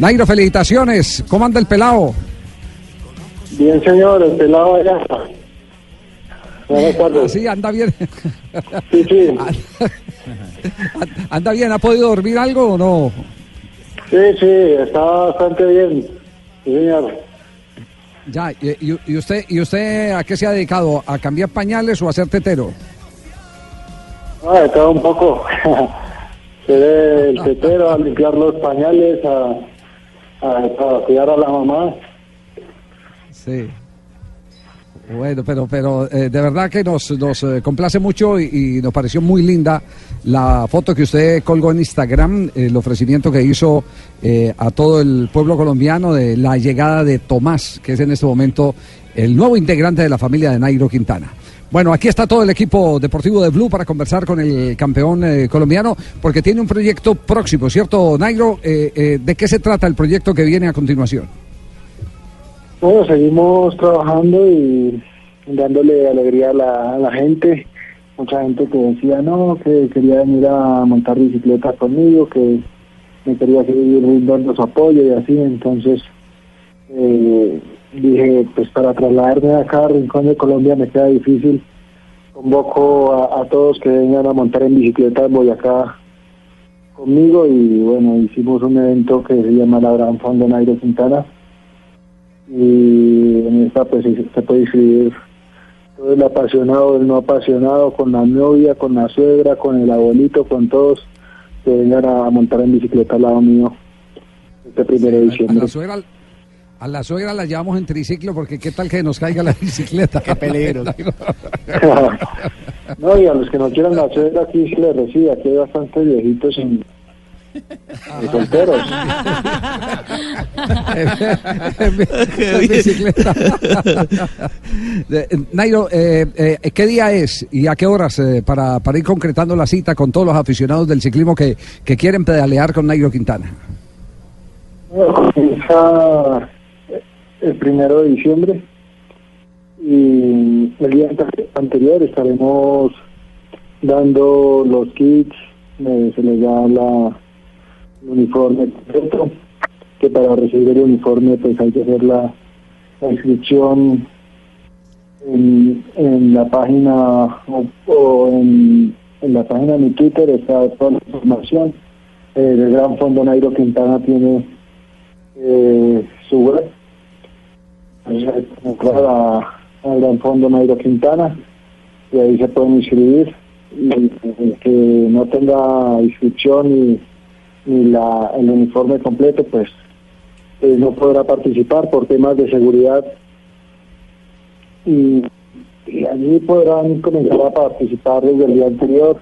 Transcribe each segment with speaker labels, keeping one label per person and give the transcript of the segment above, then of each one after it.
Speaker 1: Nairo, felicitaciones. ¿Cómo anda el pelado?
Speaker 2: Bien, señor, el pelado allá. Buenas tardes.
Speaker 1: Sí, anda bien.
Speaker 2: Sí, sí.
Speaker 1: ¿Anda bien? ¿Ha podido dormir algo o no?
Speaker 2: Sí, sí, está bastante bien. Sí, señor.
Speaker 1: Ya, y, y- usted, ¿y usted a qué se ha dedicado? ¿A cambiar pañales o a ser tetero?
Speaker 2: Ah, todo un poco. Ser el tetero, a limpiar los pañales, a, a, a cuidar a la mamá.
Speaker 1: Sí. Bueno, pero, pero eh, de verdad que nos, nos eh, complace mucho y, y nos pareció muy linda la foto que usted colgó en Instagram, el ofrecimiento que hizo eh, a todo el pueblo colombiano de la llegada de Tomás, que es en este momento el nuevo integrante de la familia de Nairo Quintana. Bueno, aquí está todo el equipo deportivo de Blue para conversar con el campeón eh, colombiano, porque tiene un proyecto próximo, ¿cierto, Nairo? Eh, eh, ¿De qué se trata el proyecto que viene a continuación?
Speaker 2: Bueno, seguimos trabajando y dándole alegría a la, gente. Mucha gente que decía no, que quería venir a montar bicicleta conmigo, que me quería seguir brindando su apoyo y así. Entonces eh, dije, pues para trasladarme a Rincón de Colombia me queda difícil. Convoco a, a todos que vengan a montar en bicicleta en Boyacá conmigo y bueno, hicimos un evento que se llama la Gran Fondo Nairo Quintana y en esta pues se puede inscribir todo el apasionado, el no apasionado, con la novia, con la suegra, con el abuelito, con todos que vengan a montar en bicicleta al lado mío este primero de
Speaker 1: A
Speaker 2: diciembre.
Speaker 1: la suegra, a la suegra la llevamos en triciclo porque qué tal que nos caiga la bicicleta. Qué peligro.
Speaker 2: no, y a los que no quieran la suegra aquí se les recibe, aquí hay bastantes viejitos en, en solteros.
Speaker 1: En bicicleta. Nairo, eh, eh, ¿qué día es y a qué horas eh, para, para ir concretando la cita con todos los aficionados del ciclismo que, que quieren pedalear con Nairo Quintana?
Speaker 2: Bueno, comienza el primero de diciembre y el día ante- anterior estaremos dando los kits, eh, se les da la, el uniforme completo, que para recibir el uniforme pues hay que hacer la, inscripción en, en la página o, o en, en la página de mi Twitter está toda la información. Eh, el Gran Fondo Nairo Quintana tiene eh, su web. Entrar a, al Gran Fondo Nairo Quintana y ahí se pueden inscribir. Y el que no tenga inscripción ni, ni la, el uniforme completo, pues eh, no podrá participar por temas de seguridad. Y, y allí podrán comenzar a participar desde el día anterior.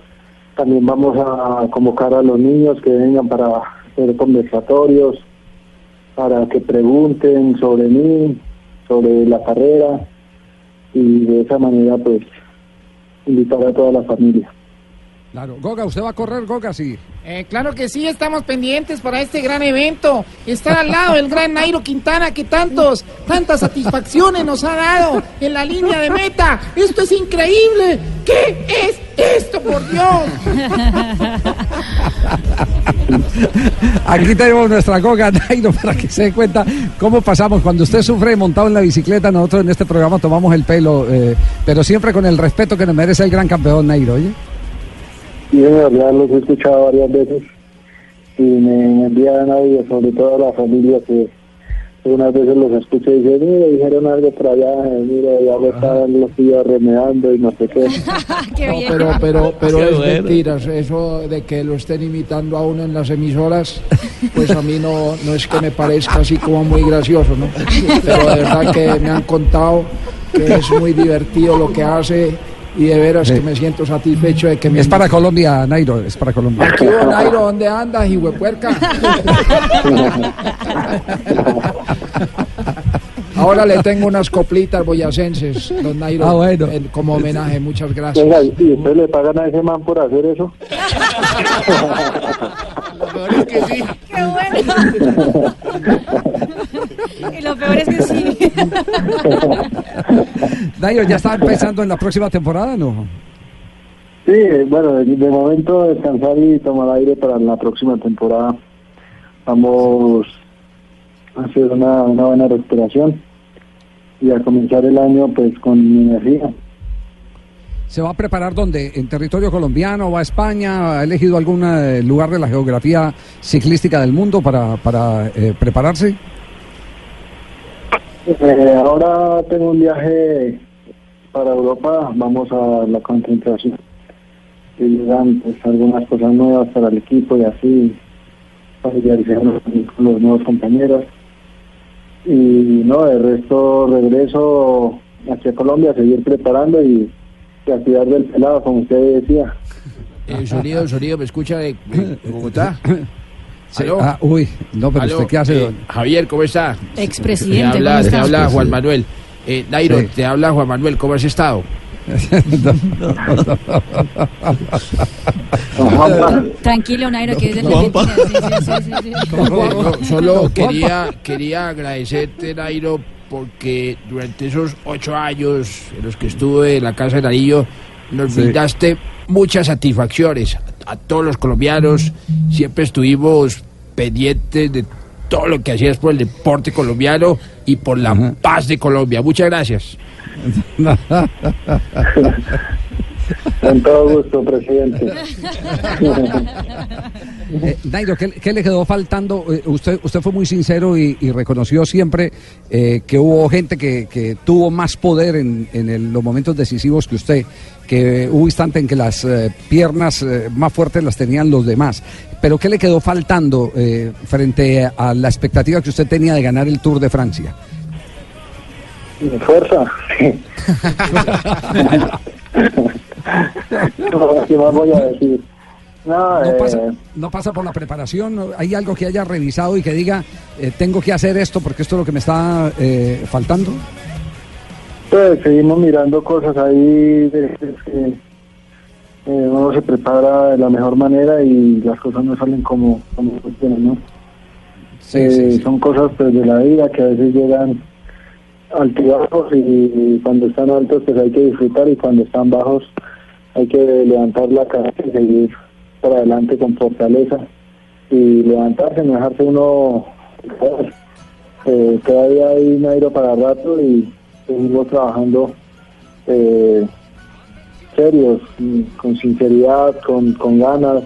Speaker 2: También vamos a convocar a los niños que vengan para hacer conversatorios, para que pregunten sobre mí, sobre la carrera y de esa manera pues invitar a toda la familia.
Speaker 1: Claro. Goga, ¿usted va a correr, Goga? Sí.
Speaker 3: Eh, claro que sí, estamos pendientes para este gran evento. Estar al lado del gran Nairo Quintana que tantos, tantas satisfacciones nos ha dado en la línea de meta. Esto es increíble. ¿Qué es esto, por Dios?
Speaker 1: Aquí tenemos nuestra Goga Nairo para que se dé cuenta cómo pasamos. Cuando usted sufre montado en la bicicleta, nosotros en este programa tomamos el pelo, eh, pero siempre con el respeto que nos merece el gran campeón Nairo, ¿oye?
Speaker 2: Y en realidad los he escuchado varias veces y me, envían audio, sobre todo a la familia que unas veces los escucho y dicen, mira, dijeron algo por allá, eh, mira, ya lo estaban los tíos remedando y no sé qué.
Speaker 4: Qué
Speaker 5: No, pero, pero, pero
Speaker 6: Qué
Speaker 5: es
Speaker 6: bueno.
Speaker 5: mentiras. Eso de que lo estén imitando a uno en las emisoras, pues a mí no, no es que me parezca así como muy gracioso, ¿no? Pero de verdad que me han contado que es muy divertido lo que hace y de veras
Speaker 1: Sí.
Speaker 5: que me siento satisfecho de que me...
Speaker 1: Es para Colombia, Nairo, es para Colombia.
Speaker 5: Aquí, don Nairo, ¿dónde andas, hijuepuerca? Ahora le tengo unas coplitas boyacenses, don Nairo,
Speaker 1: Ah, bueno.
Speaker 5: en- como homenaje. Muchas gracias.
Speaker 2: Venga, ¿y ustedes le pagan a ese man por hacer eso?
Speaker 4: ¡Qué bueno! Y lo peor es que sí.
Speaker 1: Nairo, ¿ya está empezando en la próxima temporada no?
Speaker 2: Sí, bueno, de, de momento descansar y tomar aire para la próxima temporada. Vamos a hacer una, una buena recuperación y a comenzar el año pues con energía.
Speaker 1: ¿Se va a preparar dónde? ¿En territorio colombiano? ¿Va a España? ¿Ha elegido algún eh, lugar de la geografía ciclística del mundo para, para eh, prepararse?
Speaker 2: Eh, ahora tengo un viaje para Europa, vamos a la concentración. Y llegan pues, algunas cosas nuevas para el equipo y así familiarizarnos con con los nuevos compañeros. Y no, el resto regreso hacia Colombia a seguir preparando y, y a cuidar del pelado, como usted decía.
Speaker 5: Eh, sonido, sonido, ¿me escucha de, de Bogotá?
Speaker 1: Sí.
Speaker 5: ¿Aló?
Speaker 1: Ah, uy, no, pero
Speaker 5: Aló,
Speaker 1: usted qué hace,
Speaker 5: eh,
Speaker 1: don?
Speaker 5: Javier, ¿cómo está? Te
Speaker 4: Expresidente,
Speaker 5: habla,
Speaker 4: ¿cómo
Speaker 5: te habla Juan Manuel. Eh, Nairo,
Speaker 1: Sí.
Speaker 5: te habla Juan Manuel, ¿cómo has estado?
Speaker 4: Tranquilo, Nairo, que es de Argentina. Sí, sí, sí, sí, sí.
Speaker 5: No, solo quería, quería agradecerte, Nairo, porque durante esos ocho años en los que estuve en la Casa de Narillo, nos
Speaker 1: Sí.
Speaker 5: brindaste muchas satisfacciones a todos los colombianos. Siempre estuvimos pendientes de todo lo que hacías por el deporte colombiano y por la
Speaker 1: Ajá.
Speaker 5: paz de Colombia. Muchas gracias.
Speaker 2: Con todo gusto, presidente.
Speaker 1: Eh, Nairo, ¿qué, qué le quedó faltando? Eh, usted, usted fue muy sincero y, y reconoció siempre eh, que hubo gente que, que tuvo más poder en, en el- los momentos decisivos que usted, que hubo instante en que las piernas más fuertes las tenían los demás. Pero ¿qué le quedó faltando eh, frente a la expectativa que usted tenía de ganar el Tour de Francia?
Speaker 2: Fuerza. No, ¿Qué más voy a decir? No,
Speaker 1: No
Speaker 2: eh,
Speaker 1: pasa, no pasa por la preparación, hay algo que haya revisado y que diga, eh, tengo que hacer esto porque esto es lo que me está eh, faltando.
Speaker 2: pues seguimos mirando cosas ahí de, de que eh, uno se prepara de la mejor manera y las cosas no salen como, como funcionan, ¿no?
Speaker 1: Sí, sí, sí.
Speaker 2: Son cosas pues de la vida que a veces llegan altibajos y, y cuando están altos pues hay que disfrutar y cuando están bajos hay que levantar la cabeza y seguir para adelante con fortaleza y levantarse, no dejarse uno eh, todavía hay Nairo para rato y seguimos trabajando eh, serios, con sinceridad, con, con ganas,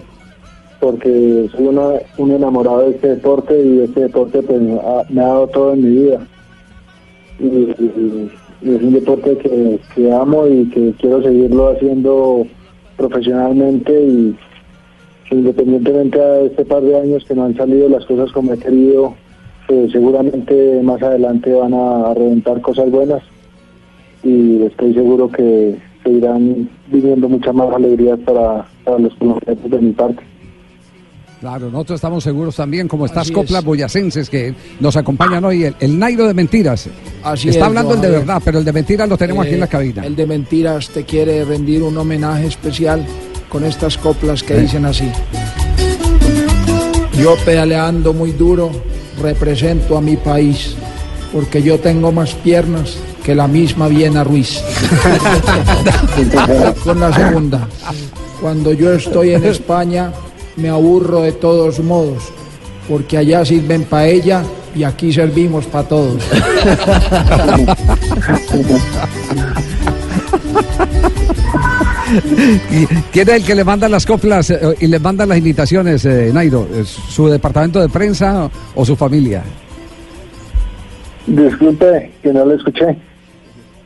Speaker 2: porque soy una, un enamorado de este deporte y este deporte pues, me ha, dado todo en mi vida. Y, es un deporte que, que amo y que quiero seguirlo haciendo profesionalmente y independientemente de este par de años que no han salido las cosas como he querido, pues seguramente más adelante van a, a reventar cosas buenas y estoy seguro que seguirán viniendo muchas más alegrías para, para los colombianos de mi parte.
Speaker 1: Claro, nosotros estamos seguros también, como estas
Speaker 5: Así
Speaker 1: coplas
Speaker 5: es.
Speaker 1: boyacenses que nos acompañan hoy, el, el Nairo de mentiras.
Speaker 5: Así
Speaker 1: Está
Speaker 5: es,
Speaker 1: hablando el de verdad, pero el de mentiras lo tenemos aquí en la
Speaker 5: Eh,
Speaker 1: cabina.
Speaker 5: El de mentiras te quiere rendir un homenaje especial con estas coplas que dicen así. Yo pedaleando muy duro represento a mi país porque yo tengo más piernas que la misma Viena Ruiz. con la segunda. Cuando yo estoy en España me aburro de todos modos porque allá sirven paella y aquí servimos para todos.
Speaker 1: ¿Y ¿Quién es el que le manda las coplas eh, y le manda las invitaciones, eh, Nairo? ¿Es ¿Su departamento de prensa o su familia?
Speaker 2: Disculpe que no lo escuché.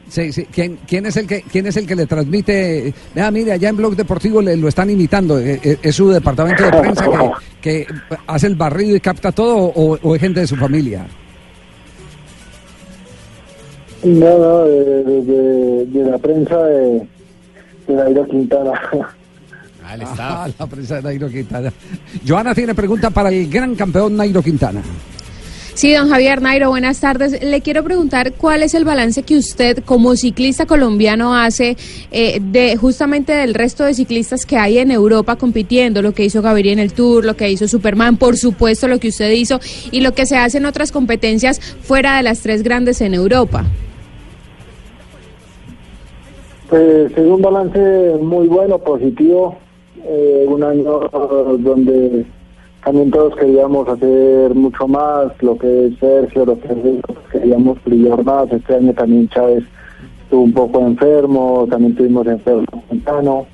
Speaker 1: Sí, sí. ¿Quién, quién es el que, ¿Quién es el que le transmite? Vea, mire, allá en Blog Deportivo le, lo están imitando. Eh, eh, ¿Es su departamento de prensa que, que hace el barrido y capta todo o, o es gente de su familia?
Speaker 2: No, no, de, de- de- de la prensa de, de Nairo Quintana.
Speaker 1: Ah, la prensa de Nairo Quintana. Joana tiene pregunta para el gran campeón Nairo Quintana.
Speaker 6: Sí, don Javier Nairo, buenas tardes. Le quiero preguntar cuál es el balance que usted como ciclista colombiano hace eh, de justamente del resto de ciclistas que hay en Europa compitiendo, lo que hizo Gaviria en el Tour, lo que hizo Superman, por supuesto lo que usted hizo y lo que se hace en otras competencias fuera de las tres grandes en Europa.
Speaker 2: Pues es un balance muy bueno, positivo. Eh, un año donde también todos queríamos hacer mucho más, lo que es Sergio, lo que es queríamos brillar más. Este año también Chávez estuvo un poco enfermo, también tuvimos enfermo Montano.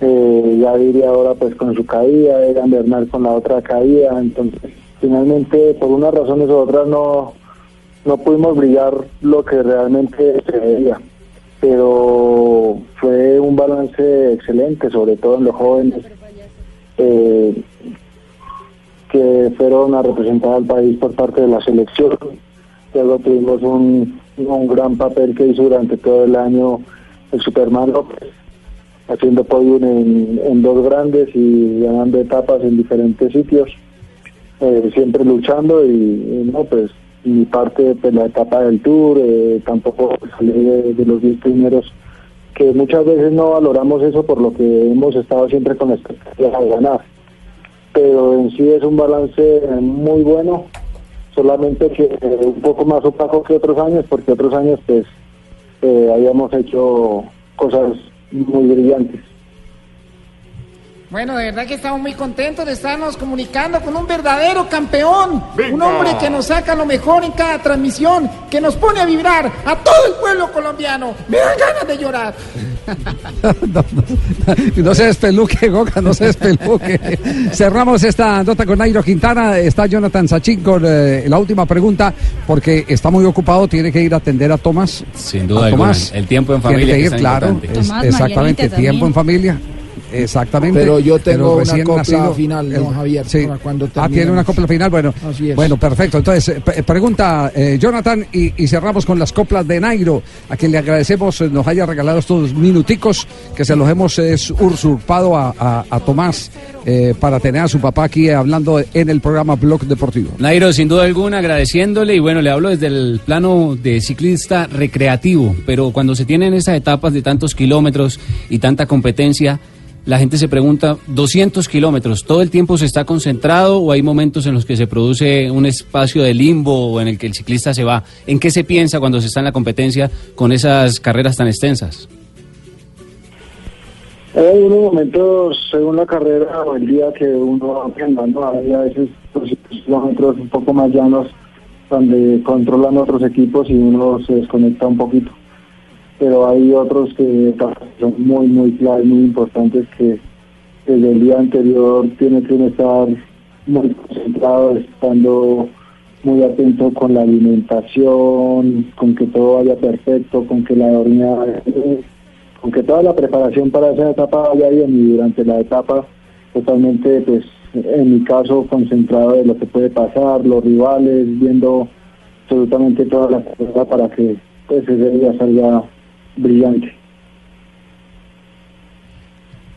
Speaker 2: Eh, ya diría ahora pues con su caída, Egan Bernal con la otra caída, entonces finalmente por unas razones u otras no, no pudimos brillar lo que realmente se veía pero fue un balance excelente, sobre todo en los jóvenes eh, que fueron a representar al país por parte de la selección. Luego tuvimos un, un gran papel que hizo durante todo el año el Superman López, haciendo podium en, dos grandes y ganando etapas en diferentes sitios, eh, siempre luchando y no, pues mi parte de la etapa del tour, eh, tampoco salí de, los 10 primeros, que muchas veces no valoramos eso por lo que hemos estado siempre con la expectativa de ganar. Pero en sí es un balance muy bueno, solamente que un poco más opaco que otros años, porque otros años pues eh, habíamos hecho cosas muy brillantes.
Speaker 3: Bueno, de verdad que estamos muy contentos de estarnos comunicando con un verdadero campeón, un hombre que nos saca lo mejor en cada transmisión, que nos pone a vibrar a todo el pueblo colombiano. Me dan ganas de llorar.
Speaker 1: no, no, no, se despeluque, Goga, no se despeluque. Cerramos esta nota con Nairo Quintana. Está Jonathan Sachin con eh, la última pregunta, porque está muy ocupado, tiene que ir a atender a Tomás.
Speaker 7: Sin duda alguna. El tiempo en familia.
Speaker 1: Tiene que ir, claro. Es, exactamente, tiempo en familia. Exactamente.
Speaker 5: Pero yo tengo una copla nacido, final, el, Javier,
Speaker 1: sí. cuando Ah, tiene una copla final, bueno. Bueno, perfecto. Entonces, eh, pregunta eh, Jonathan y, y, cerramos con las coplas de Nairo, a quien le agradecemos eh, nos haya regalado estos minuticos que se los hemos es, usurpado a, a, a Tomás eh, para tener a su papá aquí hablando en el programa Blog Deportivo.
Speaker 7: Nairo, sin duda alguna, agradeciéndole y bueno, le hablo desde el plano de ciclista recreativo, pero cuando se tienen esas etapas de tantos kilómetros y tanta competencia, la gente se pregunta, 200 kilómetros, ¿todo el tiempo se está concentrado o hay momentos en los que se produce un espacio de limbo o en el que el ciclista se va? ¿En qué se piensa cuando se está en la competencia con esas carreras tan extensas?
Speaker 2: Hay unos momentos, según la carrera o el día que uno va aprendiendo, hay a veces kilómetros un poco más llanos donde controlan otros equipos y uno se desconecta un poquito pero hay otros que son muy, muy claves, muy importantes que desde el día anterior tienen que estar muy concentrados, estando muy atento con la alimentación, con que todo vaya perfecto, con que la dormida, con que toda la preparación para esa etapa vaya bien. Y durante la etapa totalmente, pues en mi caso, concentrado de lo que puede pasar, los rivales, viendo absolutamente toda la cosas para que pues, ese día salga brillante.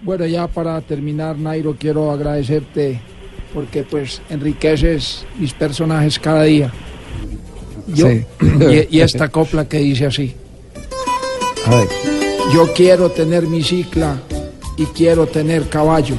Speaker 5: Bueno, ya para terminar, Nairo, quiero agradecerte porque pues enriqueces mis personajes cada día. Yo, sí. y, y, esta copla que dice así. Yo quiero tener mi cicla y quiero tener caballo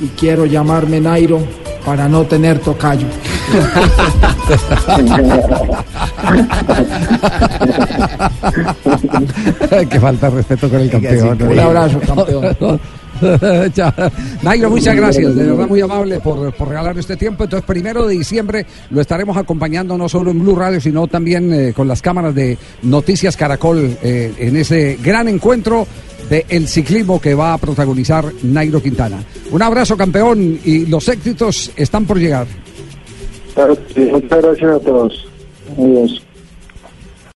Speaker 5: y quiero llamarme Nairo para no tener tocayo.
Speaker 1: que falta de respeto con el campeón.
Speaker 5: Un abrazo, campeón.
Speaker 1: Nairo, muchas gracias, de verdad muy amable por, por, regalar este tiempo. Entonces, primero de diciembre lo estaremos acompañando no solo en Blue Radio, sino también eh, con las cámaras de Noticias Caracol eh, en ese gran encuentro del el ciclismo que va a protagonizar Nairo Quintana. Un abrazo, campeón, y los éxitos están por llegar.
Speaker 2: Muchas gracias a todos. Adiós.